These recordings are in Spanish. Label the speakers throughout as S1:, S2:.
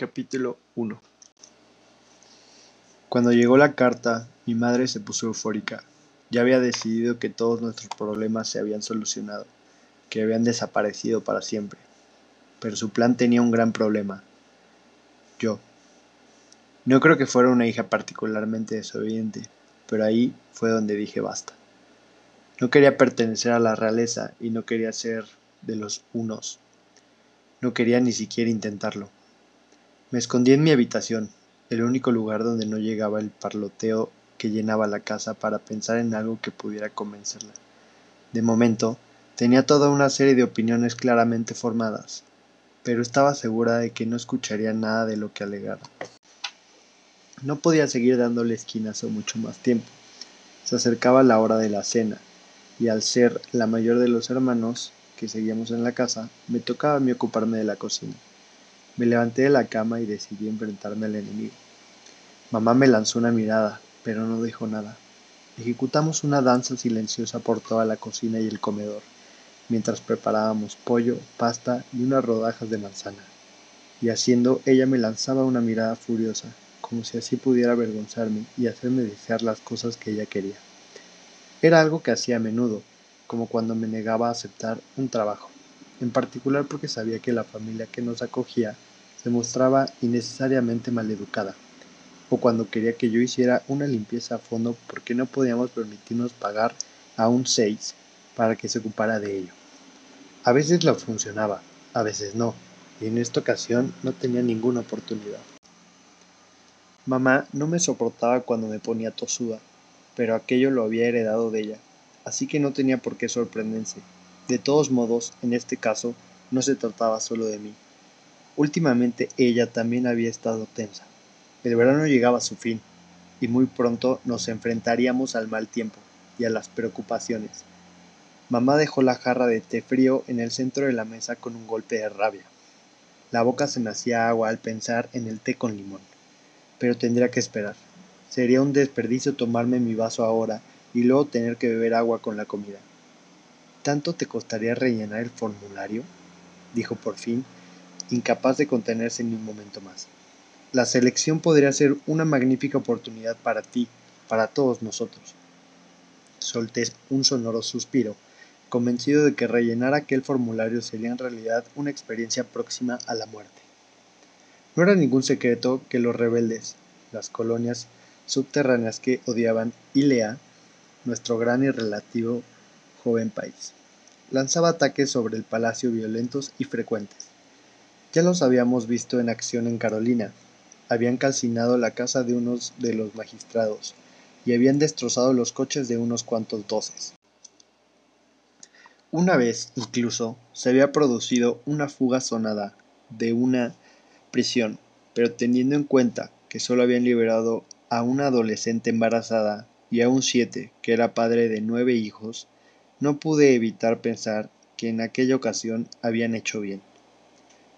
S1: Capítulo 1 Cuando llegó la carta, mi madre se puso eufórica. Ya había decidido que todos nuestros problemas se habían solucionado, que habían desaparecido para siempre. Pero su plan tenía un gran problema. Yo. No creo que fuera una hija particularmente desobediente, pero ahí fue donde dije basta. No quería pertenecer a la realeza y no quería ser de los unos. No quería ni siquiera intentarlo. Me escondí en mi habitación, el único lugar donde no llegaba el parloteo que llenaba la casa para pensar en algo que pudiera convencerla. De momento, tenía toda una serie de opiniones claramente formadas, pero estaba segura de que no escucharía nada de lo que alegara. No podía seguir dándole esquinazo mucho más tiempo. Se acercaba la hora de la cena, y al ser la mayor de los hermanos, que seguíamos en la casa, me tocaba a mí ocuparme de la cocina. Me levanté de la cama y decidí enfrentarme al enemigo. Mamá me lanzó una mirada, pero no dijo nada. Ejecutamos una danza silenciosa por toda la cocina y el comedor, mientras preparábamos pollo, pasta y unas rodajas de manzana. Y haciendo, ella me lanzaba una mirada furiosa, como si así pudiera avergonzarme y hacerme desear las cosas que ella quería. Era algo que hacía a menudo, como cuando me negaba a aceptar un trabajo, en particular porque sabía que la familia que nos acogía se mostraba innecesariamente maleducada, o cuando quería que yo hiciera una limpieza a fondo porque no podíamos permitirnos pagar a un seis para que se ocupara de ello. A veces lo funcionaba, a veces no, y en esta ocasión no tenía ninguna oportunidad. Mamá no me soportaba cuando me ponía tosuda, pero aquello lo había heredado de ella, así que no tenía por qué sorprenderse. De todos modos, en este caso, no se trataba solo de mí. Últimamente ella también había estado tensa. El verano llegaba a su fin, y muy pronto nos enfrentaríamos al mal tiempo y a las preocupaciones. Mamá dejó la jarra de té frío en el centro de la mesa con un golpe de rabia. La boca se me hacía agua al pensar en el té con limón. Pero tendría que esperar. Sería un desperdicio tomarme mi vaso ahora y luego tener que beber agua con la comida. ¿Tanto te costaría rellenar el formulario? dijo por fin, incapaz de contenerse ni un momento más. La selección podría ser una magnífica oportunidad para ti, para todos nosotros. Solté un sonoro suspiro, convencido de que rellenar aquel formulario sería en realidad una experiencia próxima a la muerte. No era ningún secreto que los rebeldes, las colonias subterráneas que odiaban Ilea nuestro gran y relativo joven país. Lanzaba ataques sobre el palacio violentos y frecuentes. Ya los habíamos visto en acción en Carolina. Habían calcinado la casa de unos de los magistrados y habían destrozado los coches de unos cuantos doces. Una vez, incluso, se había producido una fuga sonada de una prisión, pero teniendo en cuenta que solo habían liberado a una adolescente embarazada y a un siete, que era padre de nueve hijos, no pude evitar pensar que en aquella ocasión habían hecho bien.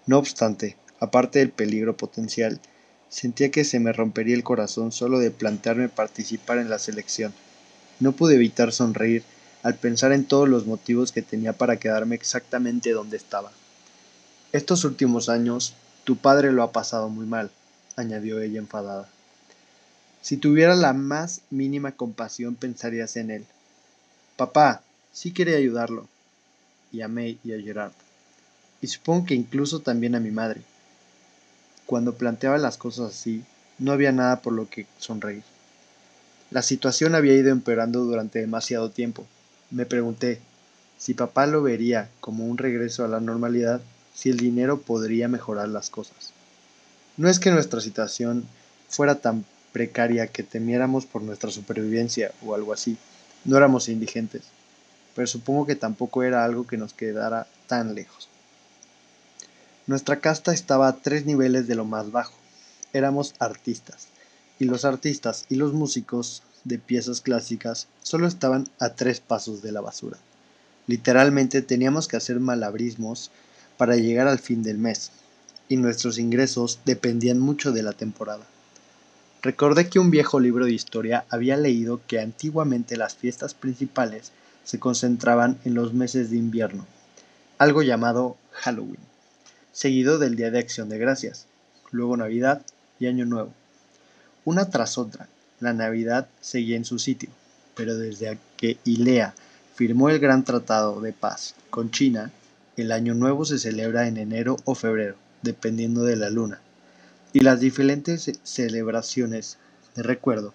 S1: No obstante, aparte del peligro potencial, sentía que se me rompería el corazón solo de plantearme participar en la selección. No pude evitar sonreír al pensar en todos los motivos que tenía para quedarme exactamente donde estaba. Estos últimos años, tu padre lo ha pasado muy mal, añadió ella enfadada. Si tuviera la más mínima compasión pensarías en él. Papá, sí quería ayudarlo. Y a May y a Gerard. Y supongo que incluso también a mi madre. Cuando planteaba las cosas así, no había nada por lo que sonreír. La situación había ido empeorando durante demasiado tiempo. Me pregunté si papá lo vería como un regreso a la normalidad, si el dinero podría mejorar las cosas. No es que nuestra situación fuera tan precaria que temiéramos por nuestra supervivencia o algo así. No éramos indigentes, pero supongo que tampoco era algo que nos quedara tan lejos. Nuestra casta estaba a tres niveles de lo más bajo. Éramos artistas, y los artistas y los músicos de piezas clásicas solo estaban a tres pasos de la basura. Literalmente teníamos que hacer malabrismos para llegar al fin del mes, y nuestros ingresos dependían mucho de la temporada. Recordé que un viejo libro de historia había leído que antiguamente las fiestas principales se concentraban en los meses de invierno, algo llamado Halloween, seguido del Día de Acción de Gracias. luego Navidad y Año Nuevo. Una tras otra, la Navidad seguía en su sitio, pero desde que Ilea firmó el Gran Tratado de Paz con China, el Año Nuevo se celebra en enero o febrero, dependiendo de la luna, y las diferentes celebraciones de recuerdo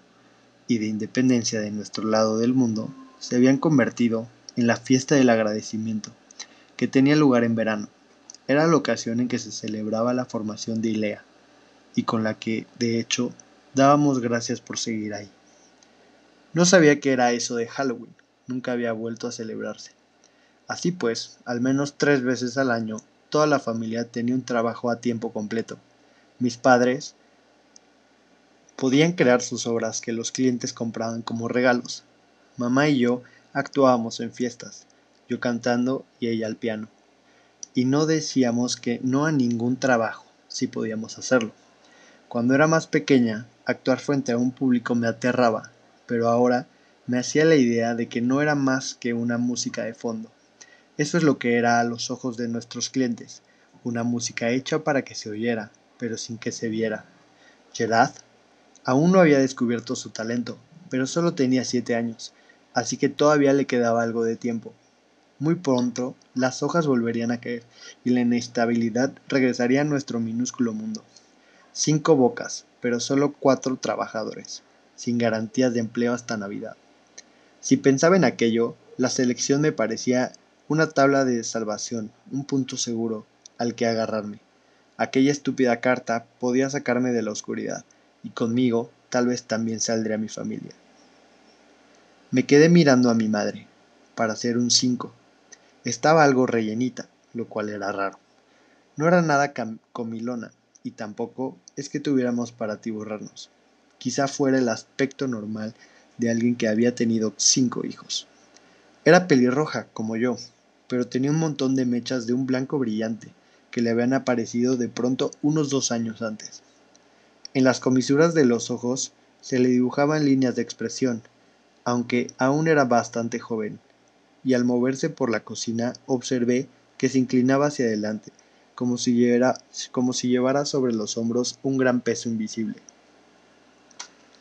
S1: y de independencia de nuestro lado del mundo se habían convertido en la fiesta del agradecimiento, que tenía lugar en verano. Era la ocasión en que se celebraba la formación de Ilea, y con la que, de hecho, dábamos gracias por seguir ahí. No sabía qué era eso de Halloween, nunca había vuelto a celebrarse. Así pues, al menos tres veces al año, toda la familia tenía un trabajo a tiempo completo. Mis padres podían crear sus obras que los clientes compraban como regalos. Mamá y yo actuábamos en fiestas, yo cantando y ella al piano. Y no decíamos que no a ningún trabajo, si podíamos hacerlo. Cuando era más pequeña, actuar frente a un público me aterraba, pero ahora me hacía la idea de que no era más que una música de fondo. Eso es lo que era a los ojos de nuestros clientes, una música hecha para que se oyera, pero sin que se viera. Gerard aún no había descubierto su talento, pero solo tenía siete años, así que todavía le quedaba algo de tiempo. Muy pronto las hojas volverían a caer y la inestabilidad regresaría a nuestro minúsculo mundo. Cinco bocas, pero solo cuatro trabajadores, sin garantías de empleo hasta Navidad. Si pensaba en aquello, la selección me parecía una tabla de salvación, un punto seguro al que agarrarme. Aquella estúpida carta podía sacarme de la oscuridad, y conmigo tal vez también saldría mi familia. Me quedé mirando a mi madre, para hacer un cinco. Estaba algo rellenita, lo cual era raro. No era nada comilona, y tampoco es que tuviéramos para atiborrarnos. Quizá fuera el aspecto normal de alguien que había tenido cinco hijos. Era pelirroja, como yo, pero tenía un montón de mechas de un blanco brillante, que le habían aparecido de pronto unos dos años antes. En las comisuras de los ojos se le dibujaban líneas de expresión, aunque aún era bastante joven, y al moverse por la cocina observé que se inclinaba hacia adelante, como si, llevara, como si llevara sobre los hombros un gran peso invisible.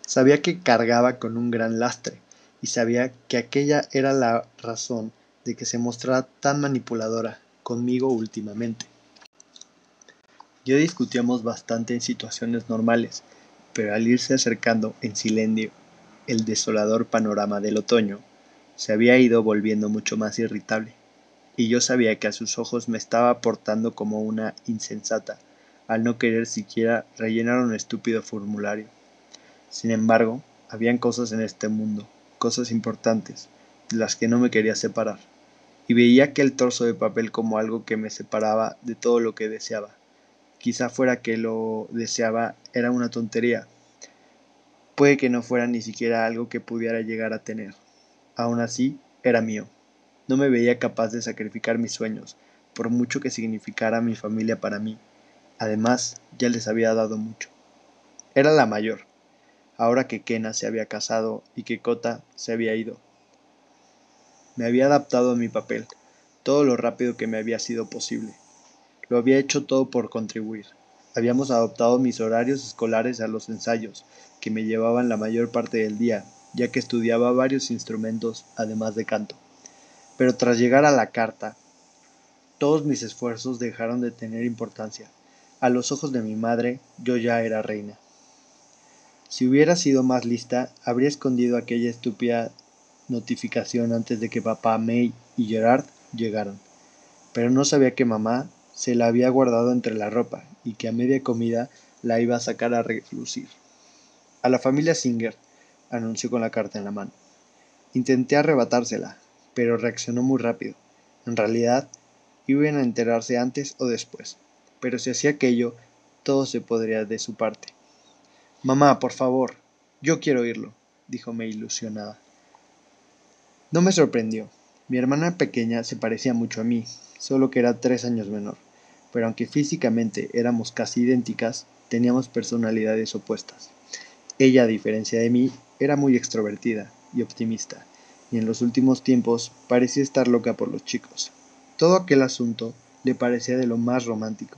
S1: Sabía que cargaba con un gran lastre, y sabía que aquella era la razón de que se mostrara tan manipuladora conmigo últimamente. Yo discutíamos bastante en situaciones normales, pero al irse acercando en silencio el desolador panorama del otoño, se había ido volviendo mucho más irritable y yo sabía que a sus ojos me estaba portando como una insensata, al no querer siquiera rellenar un estúpido formulario. Sin embargo, habían cosas en este mundo, cosas importantes, de las que no me quería separar, y veía aquel torso de papel como algo que me separaba de todo lo que deseaba. Quizá fuera que lo deseaba era una tontería. Puede que no fuera ni siquiera algo que pudiera llegar a tener. Aún así, era mío. No me veía capaz de sacrificar mis sueños, por mucho que significara mi familia para mí. Además, ya les había dado mucho. Era la mayor, ahora que Kena se había casado y que Kota se había ido. Me había adaptado a mi papel, todo lo rápido que me había sido posible. Lo había hecho todo por contribuir. Habíamos adoptado mis horarios escolares a los ensayos, que me llevaban la mayor parte del día, ya que estudiaba varios instrumentos además de canto. Pero tras llegar a la carta, todos mis esfuerzos dejaron de tener importancia. A los ojos de mi madre, yo ya era reina. Si hubiera sido más lista, habría escondido aquella estúpida notificación antes de que papá, May y Gerard llegaran. Pero no sabía que mamá se la había guardado entre la ropa y que a media comida la iba a sacar a relucir. A la familia Singer, anunció con la carta en la mano. Intenté arrebatársela, pero reaccionó muy rápido. En realidad, iban a enterarse antes o después, pero si hacía aquello, todo se podría de su parte. Mamá, por favor, yo quiero oírlo, dijo May ilusionada. No me sorprendió. Mi hermana pequeña se parecía mucho a mí, solo que era tres años menor, pero aunque físicamente éramos casi idénticas, teníamos personalidades opuestas. Ella, a diferencia de mí, era muy extrovertida y optimista, y en los últimos tiempos parecía estar loca por los chicos. Todo aquel asunto le parecía de lo más romántico.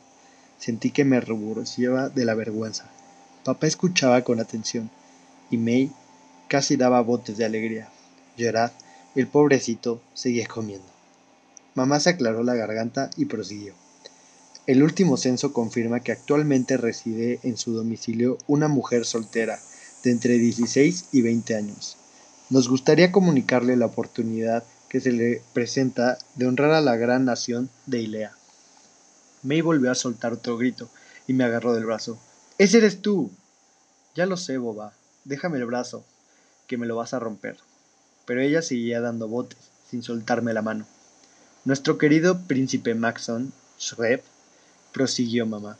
S1: Sentí que me reborcía de la vergüenza. Papá escuchaba con atención y May casi daba botes de alegría. Gerard, el pobrecito, seguía comiendo. Mamá se aclaró la garganta y prosiguió. El último censo confirma que actualmente reside en su domicilio una mujer soltera de entre 16 y 20 años. Nos gustaría comunicarle la oportunidad que se le presenta de honrar a la gran nación de Ilea. May volvió a soltar otro grito y me agarró del brazo. ¡Ese eres tú! Ya lo sé, boba. Déjame el brazo, que me lo vas a romper. Pero ella seguía dando botes, sin soltarme la mano. Nuestro querido príncipe Maxon, Shreb, prosiguió mamá,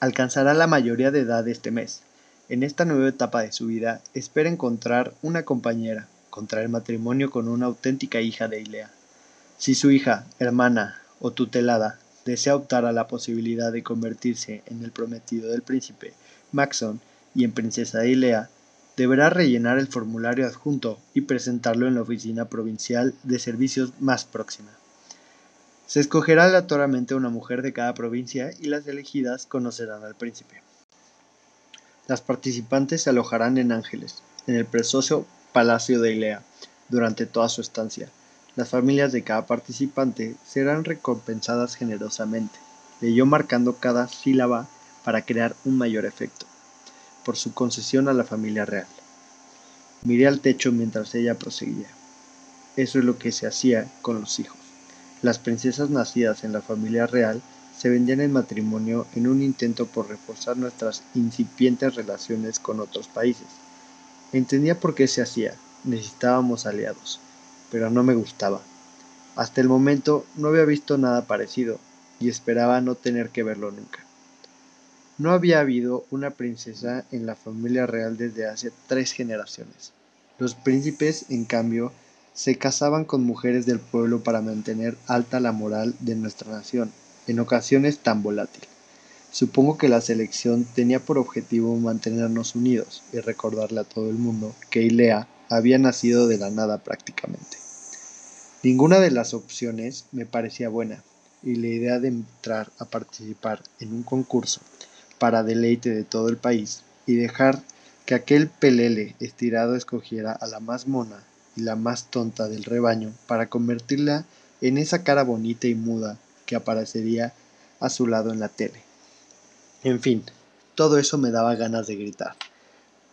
S1: alcanzará la mayoría de edad este mes. En esta nueva etapa de su vida, espera encontrar una compañera, contraer matrimonio con una auténtica hija de Ilea. Si su hija, hermana o tutelada desea optar a la posibilidad de convertirse en el prometido del príncipe Maxon y en princesa de Ilea, deberá rellenar el formulario adjunto y presentarlo en la oficina provincial de servicios más próxima. Se escogerá aleatoriamente una mujer de cada provincia y las elegidas conocerán al príncipe. Las participantes se alojarán en Ángeles, en el precioso Palacio de Ilea, durante toda su estancia. Las familias de cada participante serán recompensadas generosamente, leyó marcando cada sílaba para crear un mayor efecto, por su concesión a la familia real. Miré al techo mientras ella proseguía. Eso es lo que se hacía con los hijos. Las princesas nacidas en la familia real se vendían en matrimonio en un intento por reforzar nuestras incipientes relaciones con otros países. Entendía por qué se hacía, necesitábamos aliados, pero no me gustaba. Hasta el momento no había visto nada parecido y esperaba no tener que verlo nunca. No había habido una princesa en la familia real desde hace tres generaciones. Los príncipes, en cambio, se casaban con mujeres del pueblo para mantener alta la moral de nuestra nación, en ocasiones tan volátil. Supongo que la selección tenía por objetivo mantenernos unidos y recordarle a todo el mundo que Ilea había nacido de la nada prácticamente. Ninguna de las opciones me parecía buena, y la idea de entrar a participar en un concurso para deleite de todo el país y dejar que aquel pelele estirado escogiera a la más mona la más tonta del rebaño para convertirla en esa cara bonita y muda que aparecería a su lado en la tele. En fin, todo eso me daba ganas de gritar.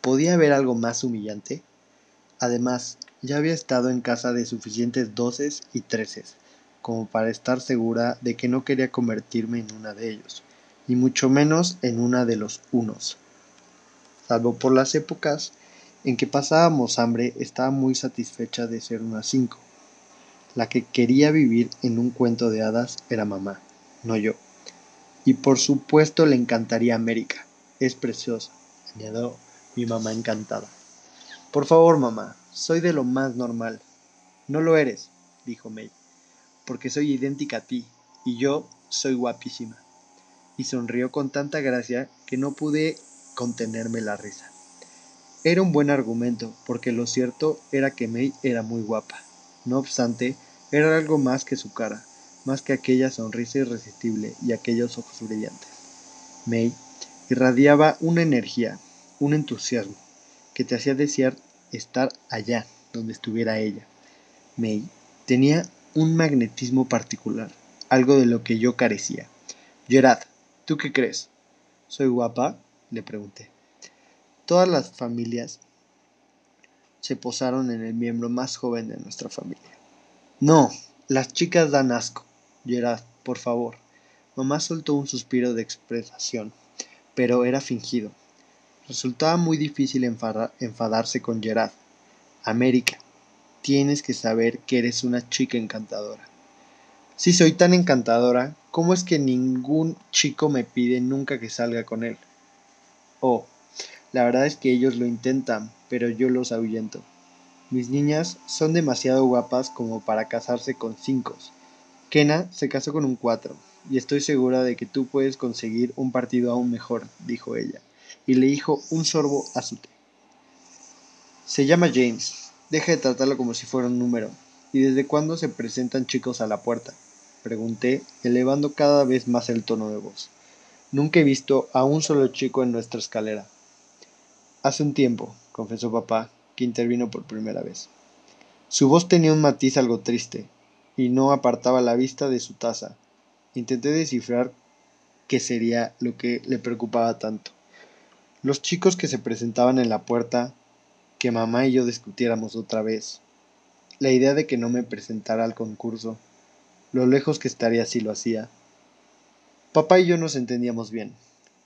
S1: ¿Podía haber algo más humillante? Además, ya había estado en casa de suficientes doces y treces como para estar segura de que no quería convertirme en una de ellos, ni mucho menos en una de los unos. Salvo por las épocas en que pasábamos hambre estaba muy satisfecha de ser una cinco. La que quería vivir en un cuento de hadas era mamá, no yo. Y por supuesto le encantaría América. Es preciosa, añadió mi mamá encantada. Por favor, mamá, soy de lo más normal. No lo eres, dijo May, porque soy idéntica a ti, y yo soy guapísima. Y sonrió con tanta gracia que no pude contenerme la risa. Era un buen argumento, porque lo cierto era que May era muy guapa. No obstante, era algo más que su cara, más que aquella sonrisa irresistible y aquellos ojos brillantes. May irradiaba una energía, un entusiasmo, que te hacía desear estar allá donde estuviera ella. May tenía un magnetismo particular, algo de lo que yo carecía. Gerard, ¿tú qué crees? ¿Soy guapa? le pregunté. Todas las familias se posaron en el miembro más joven de nuestra familia. No, las chicas dan asco. Gerard, por favor. Mamá soltó un suspiro de expresación, pero era fingido. Resultaba muy difícil enfadarse con Gerard. América, tienes que saber que eres una chica encantadora. Si soy tan encantadora, ¿cómo es que ningún chico me pide nunca que salga con él? Oh, la verdad es que ellos lo intentan, pero yo los ahuyento. Mis niñas son demasiado guapas como para casarse con cinco. Kena se casó con un cuatro, y estoy segura de que tú puedes conseguir un partido aún mejor, dijo ella, y le dijo un sorbo a su té. Se llama James. Deja de tratarlo como si fuera un número. ¿Y desde cuándo se presentan chicos a la puerta? Pregunté, elevando cada vez más el tono de voz. Nunca he visto a un solo chico en nuestra escalera. Hace un tiempo, confesó papá, que intervino por primera vez. Su voz tenía un matiz algo triste, y no apartaba la vista de su taza. Intenté descifrar qué sería lo que le preocupaba tanto. Los chicos que se presentaban en la puerta, que mamá y yo discutiéramos otra vez. La idea de que no me presentara al concurso, lo lejos que estaría si lo hacía. Papá y yo nos entendíamos bien.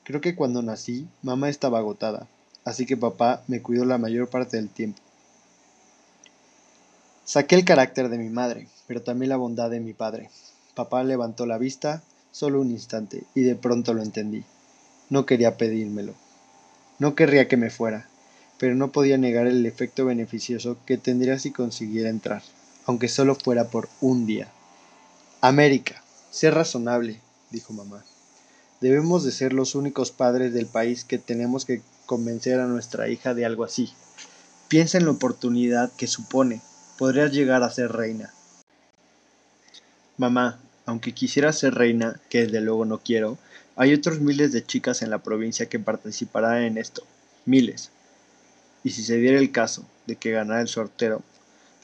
S1: Creo que cuando nací, mamá estaba agotada, así que papá me cuidó la mayor parte del tiempo. Saqué el carácter de mi madre, pero también la bondad de mi padre. Papá levantó la vista solo un instante y de pronto lo entendí. No quería pedírmelo. No querría que me fuera, pero no podía negar el efecto beneficioso que tendría si consiguiera entrar, aunque solo fuera por un día. América, sé razonable, dijo mamá. Debemos de ser los únicos padres del país que tenemos que convencer a nuestra hija de algo así. Piensa en la oportunidad que supone. Podrías llegar a ser reina. Mamá, aunque quisiera ser reina, que desde luego no quiero, hay otros miles de chicas en la provincia que participarán en esto. Miles. Y si se diera el caso de que ganara el sorteo,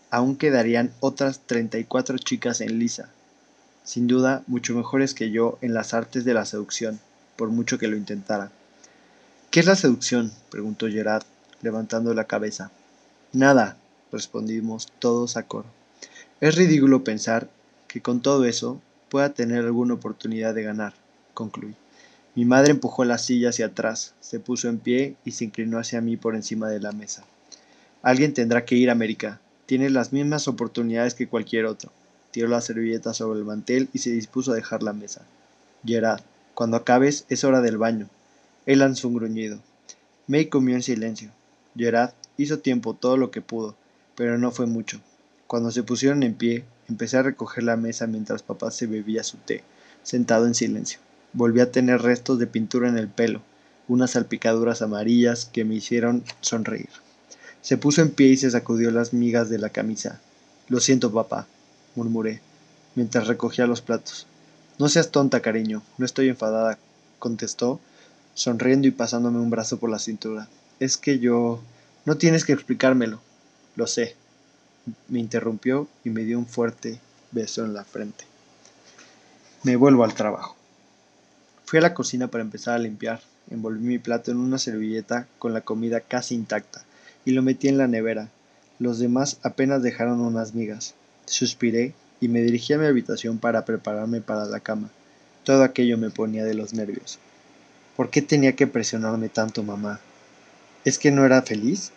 S1: aún quedarían otras 34 chicas en lisa. Sin duda, mucho mejores que yo en las artes de la seducción, por mucho que lo intentara. ¿Qué es la seducción? preguntó Gerard, levantando la cabeza. Nada, respondimos todos a coro. Es ridículo pensar que con todo eso pueda tener alguna oportunidad de ganar, concluí. Mi madre empujó la silla hacia atrás, se puso en pie y se inclinó hacia mí por encima de la mesa. Alguien tendrá que ir a América. Tienes las mismas oportunidades que cualquier otro. Tiró la servilleta sobre el mantel y se dispuso a dejar la mesa. Gerard, cuando acabes es hora del baño. Él lanzó un gruñido. May comió en silencio. Gerard hizo tiempo todo lo que pudo, pero no fue mucho. Cuando se pusieron en pie, empecé a recoger la mesa mientras papá se bebía su té, sentado en silencio. Volví a tener restos de pintura en el pelo, unas salpicaduras amarillas que me hicieron sonreír. Se puso en pie y se sacudió las migas de la camisa. Lo siento, papá, murmuré, mientras recogía los platos. No seas tonta, cariño, no estoy enfadada, contestó, sonriendo y pasándome un brazo por la cintura. Es que yo... No tienes que explicármelo. Lo sé. Me interrumpió y me dio un fuerte beso en la frente. Me vuelvo al trabajo. Fui a la cocina para empezar a limpiar. Envolví mi plato en una servilleta con la comida casi intacta y lo metí en la nevera. Los demás apenas dejaron unas migas. Suspiré y me dirigí a mi habitación para prepararme para la cama. Todo aquello me ponía de los nervios. ¿Por qué tenía que presionarme tanto mamá? ¿Es que no era feliz?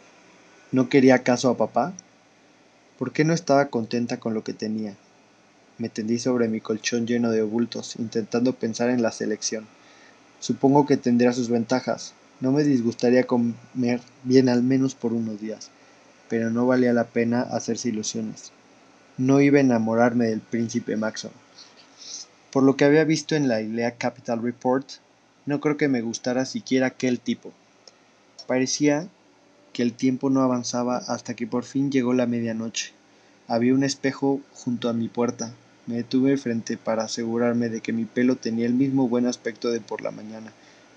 S1: ¿No quería acaso a papá? ¿Por qué no estaba contenta con lo que tenía? Me tendí sobre mi colchón lleno de bultos, intentando pensar en la selección. Supongo que tendría sus ventajas. No me disgustaría comer bien al menos por unos días, pero no valía la pena hacerse ilusiones. No iba a enamorarme del príncipe Maxon. Por lo que había visto en la Ilea Capital Report, no creo que me gustara siquiera aquel tipo. Parecía que el tiempo no avanzaba hasta que por fin llegó la medianoche. Había un espejo junto a mi puerta, me detuve frente para asegurarme de que mi pelo tenía el mismo buen aspecto de por la mañana,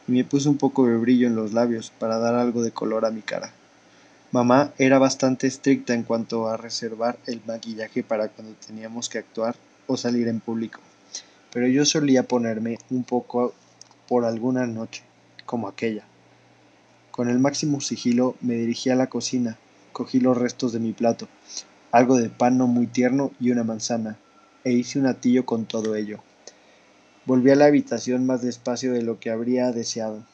S1: y me puse un poco de brillo en los labios para dar algo de color a mi cara. Mamá era bastante estricta en cuanto a reservar el maquillaje para cuando teníamos que actuar o salir en público, pero yo solía ponerme un poco por alguna noche, como aquella. Con el máximo sigilo me dirigí a la cocina, cogí los restos de mi plato, algo de pan no muy tierno y una manzana, e hice un atillo con todo ello. Volví a la habitación más despacio de lo que habría deseado,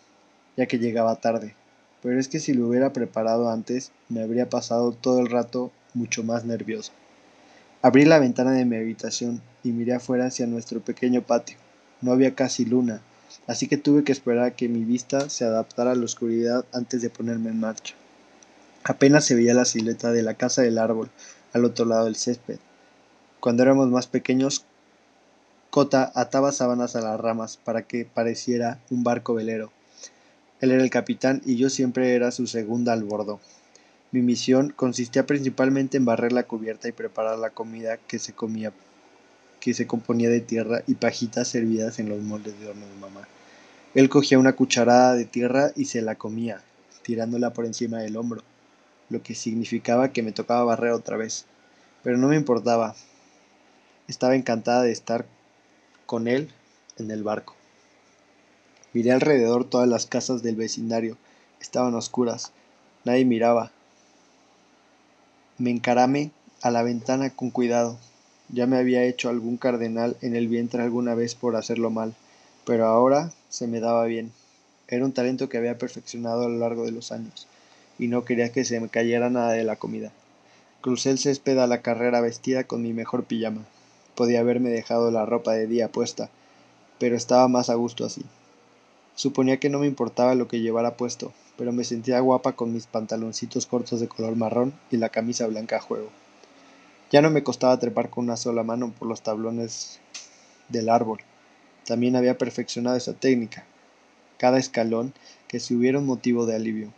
S1: ya que llegaba tarde, pero es que si lo hubiera preparado antes, me habría pasado todo el rato mucho más nervioso. Abrí la ventana de mi habitación y miré afuera hacia nuestro pequeño patio. No había casi luna, así que tuve que esperar a que mi vista se adaptara a la oscuridad antes de ponerme en marcha. Apenas se veía la silueta de la casa del árbol al otro lado del césped, cuando éramos más pequeños, Cota ataba sábanas a las ramas para que pareciera un barco velero. Él era el capitán y yo siempre era su segunda al bordo. Mi misión consistía principalmente en barrer la cubierta y preparar la comida que se comía, que se componía de tierra y pajitas servidas en los moldes de horno de mamá. Él cogía una cucharada de tierra y se la comía, tirándola por encima del hombro, lo que significaba que me tocaba barrer otra vez. Pero no me importaba. Estaba encantada de estar con él en el barco. Miré alrededor todas las casas del vecindario. Estaban oscuras. Nadie miraba. Me encaramé a la ventana con cuidado. Ya me había hecho algún cardenal en el vientre alguna vez por hacerlo mal, pero ahora se me daba bien. Era un talento que había perfeccionado a lo largo de los años, y no quería que se me cayera nada de la comida. Crucé el césped a la carrera vestida con mi mejor pijama. Podía haberme dejado la ropa de día puesta, pero estaba más a gusto así. Suponía que no me importaba lo que llevara puesto, pero me sentía guapa con mis pantaloncitos cortos de color marrón y la camisa blanca a juego. Ya no me costaba trepar con una sola mano por los tablones del árbol. También había perfeccionado esa técnica. Cada escalón que si hubiera un motivo de alivio.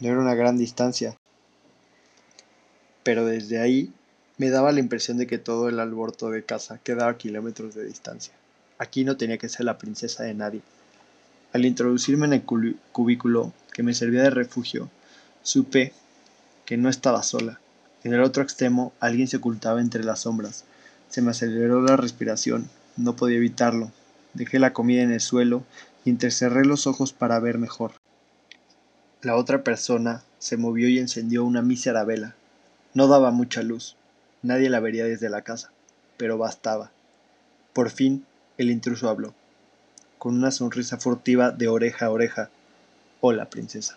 S1: No era una gran distancia, pero desde ahí me daba la impresión de que todo el alborto de casa quedaba a kilómetros de distancia. Aquí no tenía que ser la princesa de nadie. Al introducirme en el cubículo que me servía de refugio, supe que no estaba sola. En el otro extremo alguien se ocultaba entre las sombras. Se me aceleró la respiración. No podía evitarlo. Dejé la comida en el suelo y entrecerré los ojos para ver mejor. La otra persona se movió y encendió una mísera vela. No daba mucha luz. Nadie la vería desde la casa, pero bastaba. Por fin el intruso habló con una sonrisa furtiva de oreja a oreja. Hola, princesa.